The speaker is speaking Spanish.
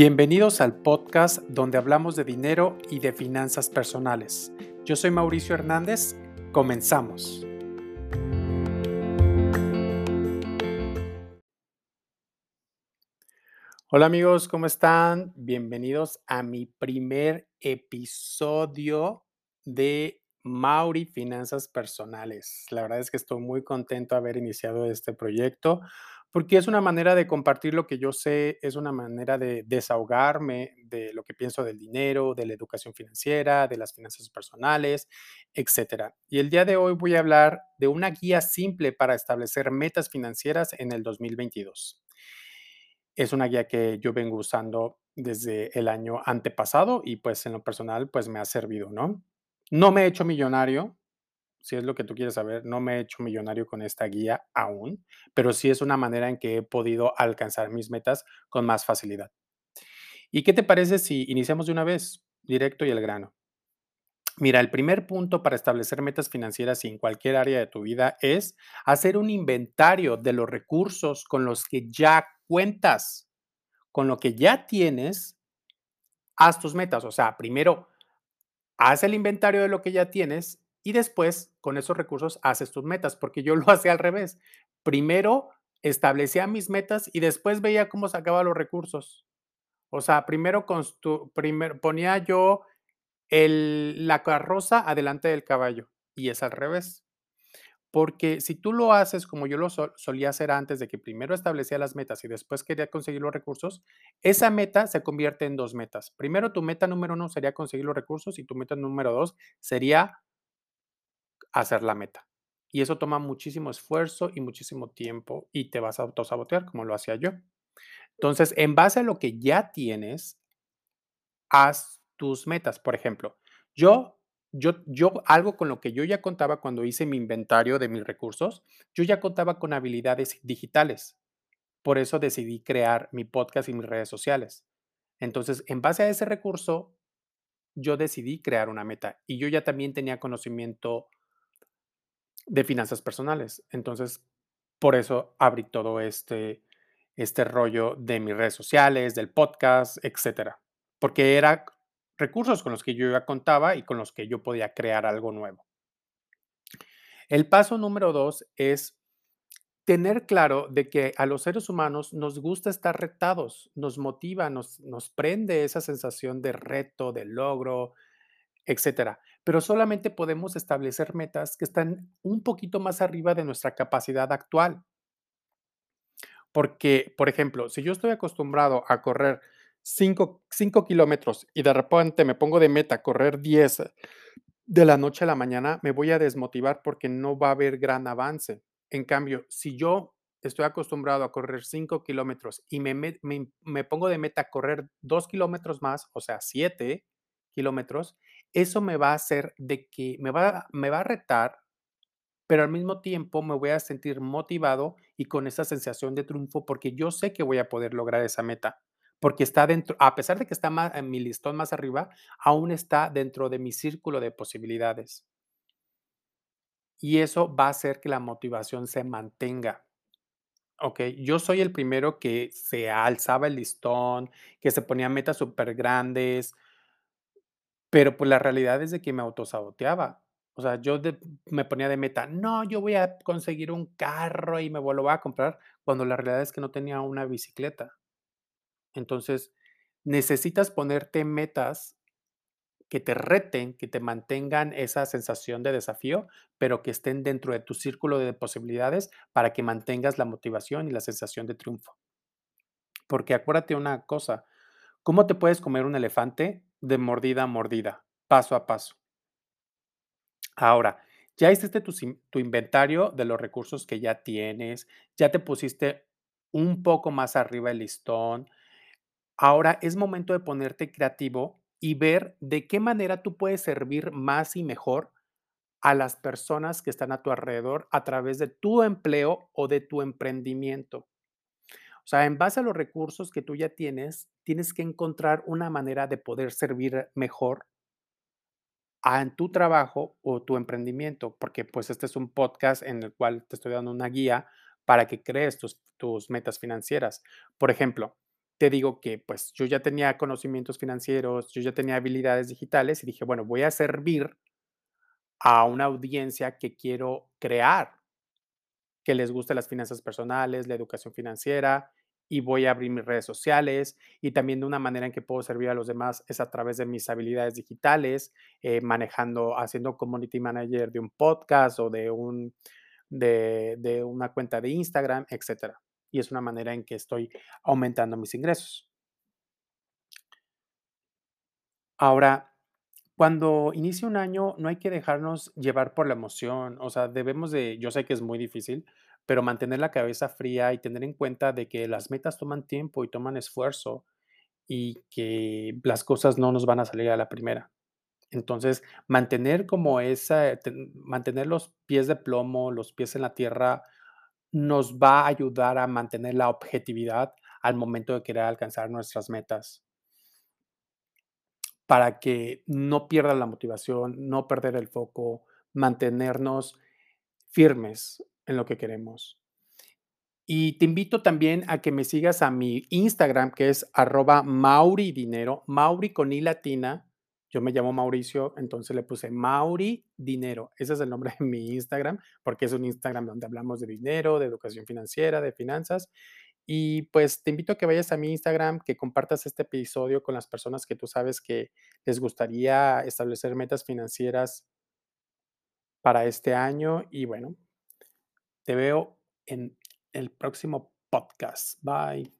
Bienvenidos al podcast donde hablamos de dinero y de finanzas personales. Yo soy Mauricio Hernández, comenzamos. Hola amigos, ¿cómo están? Bienvenidos a mi primer episodio de Mauri Finanzas Personales. La verdad es que estoy muy contento de haber iniciado este proyecto porque es una manera de compartir lo que yo sé, es una manera de desahogarme de lo que pienso del dinero, de la educación financiera, de las finanzas personales, etcétera. Y el día de hoy voy a hablar de una guía simple para establecer metas financieras en el 2022. Es una guía que yo vengo usando desde el año antepasado y pues en lo personal pues me ha servido, ¿no? No me he hecho millonario, si es lo que tú quieres saber, no me he hecho millonario con esta guía aún, pero sí es una manera en que he podido alcanzar mis metas con más facilidad. ¿Y qué te parece si iniciamos de una vez, directo y al grano? Mira, el primer punto para establecer metas financieras en cualquier área de tu vida es hacer un inventario de los recursos con los que ya cuentas, con lo que ya tienes, haz tus metas. O sea, primero, haz el inventario de lo que ya tienes y después, con esos recursos, haces tus metas, porque yo lo hacía al revés. Primero establecía mis metas y después veía cómo sacaba los recursos. O sea, primero, primero ponía yo el, la carroza adelante del caballo y es al revés. Porque si tú lo haces como yo lo solía hacer antes, de que primero establecía las metas y después quería conseguir los recursos, esa meta se convierte en dos metas. Primero, tu meta número uno sería conseguir los recursos y tu meta número dos sería hacer la meta. Y eso toma muchísimo esfuerzo y muchísimo tiempo y te vas a autosabotear como lo hacía yo. Entonces, en base a lo que ya tienes, haz tus metas. Por ejemplo, yo, yo, yo, algo con lo que yo ya contaba cuando hice mi inventario de mis recursos, yo ya contaba con habilidades digitales. Por eso decidí crear mi podcast y mis redes sociales. Entonces, en base a ese recurso, yo decidí crear una meta y yo ya también tenía conocimiento de finanzas personales. Entonces, por eso abrí todo este, este rollo de mis redes sociales, del podcast, etcétera. Porque eran recursos con los que yo ya contaba y con los que yo podía crear algo nuevo. El paso número dos es tener claro de que a los seres humanos nos gusta estar retados, nos motiva, nos, nos prende esa sensación de reto, de logro, etcétera. Pero solamente podemos establecer metas que están un poquito más arriba de nuestra capacidad actual. Porque, por ejemplo, si yo estoy acostumbrado a correr 5, kilómetros y de repente me pongo de meta correr 10 de la noche a la mañana, me voy a desmotivar porque no va a haber gran avance. En cambio, si yo estoy acostumbrado a correr 5 kilómetros y me, me, me, pongo de meta correr 2 kilómetros más, o sea, 7 kilómetros, eso me va a hacer de que me va, me va a retar, pero al mismo tiempo me voy a sentir motivado y con esa sensación de triunfo porque yo sé que voy a poder lograr esa meta, porque está dentro, a pesar de que está en mi listón más arriba, aún está dentro de mi círculo de posibilidades. Y eso va a hacer que la motivación se mantenga. Ok, yo soy el primero que se alzaba el listón, que se ponía metas súper grandes, pero, pues, la realidad es de que me autosaboteaba. O sea, yo me ponía de meta: "No, yo voy a conseguir un carro y me lo voy a comprar", cuando la realidad es que no tenía una bicicleta. Entonces, necesitas ponerte metas que te reten, que te mantengan esa sensación de desafío, pero que estén dentro de tu círculo de posibilidades para que mantengas la motivación y la sensación de triunfo. Porque acuérdate una cosa, ¿cómo te puedes comer un elefante? De mordida a mordida, paso a paso. Ahora, ya hiciste tu, tu, inventario de los recursos que ya tienes, ya te pusiste un poco más arriba el listón. Ahora es momento de ponerte creativo y ver de qué manera tú puedes servir más y mejor a las personas que están a tu alrededor a través de tu empleo o de tu emprendimiento. O sea, en base a los recursos que tú ya tienes, tienes que encontrar una manera de poder servir mejor a en tu trabajo o tu emprendimiento, porque pues este es un podcast en el cual te estoy dando una guía para que crees tus, tus metas financieras. Por ejemplo, te digo que, pues, yo ya tenía conocimientos financieros, yo ya tenía habilidades digitales y dije: "Bueno, voy a servir a una audiencia que quiero crear". Que les guste las finanzas personales, la educación financiera, y voy a abrir mis redes sociales, y también de una manera en que puedo servir a los demás es a través de mis habilidades digitales, eh, manejando haciendo community manager de un podcast o de un de una cuenta de Instagram, etcétera. Y es una manera en que estoy aumentando mis ingresos. Ahora, cuando inicia un año, no hay que dejarnos llevar por la emoción, o sea, debemos de yo sé que es muy difícil, pero mantener la cabeza fría y tener en cuenta de que las metas toman tiempo y toman esfuerzo, y que las cosas no nos van a salir a la primera. Entonces, mantener como esa ten mantener los pies de plomo, los pies en la tierra, nos va a ayudar a mantener la objetividad al momento de querer alcanzar nuestras metas. Para que no pierdas la motivación, no perder el foco, mantenernos firmes en lo que queremos. Y te invito también a que me sigas a mi Instagram, que es arroba @mauridinero, Mauri con i latina. Yo me llamo Mauricio, entonces le puse Mauri Dinero. Ese es el nombre de mi Instagram, porque es un Instagram donde hablamos de dinero, de educación financiera, de finanzas. Y, pues, te invito a que vayas a mi Instagram, que compartas este episodio con las personas que tú sabes que les gustaría establecer metas financieras para este año y bueno te veo en el próximo podcast. Bye.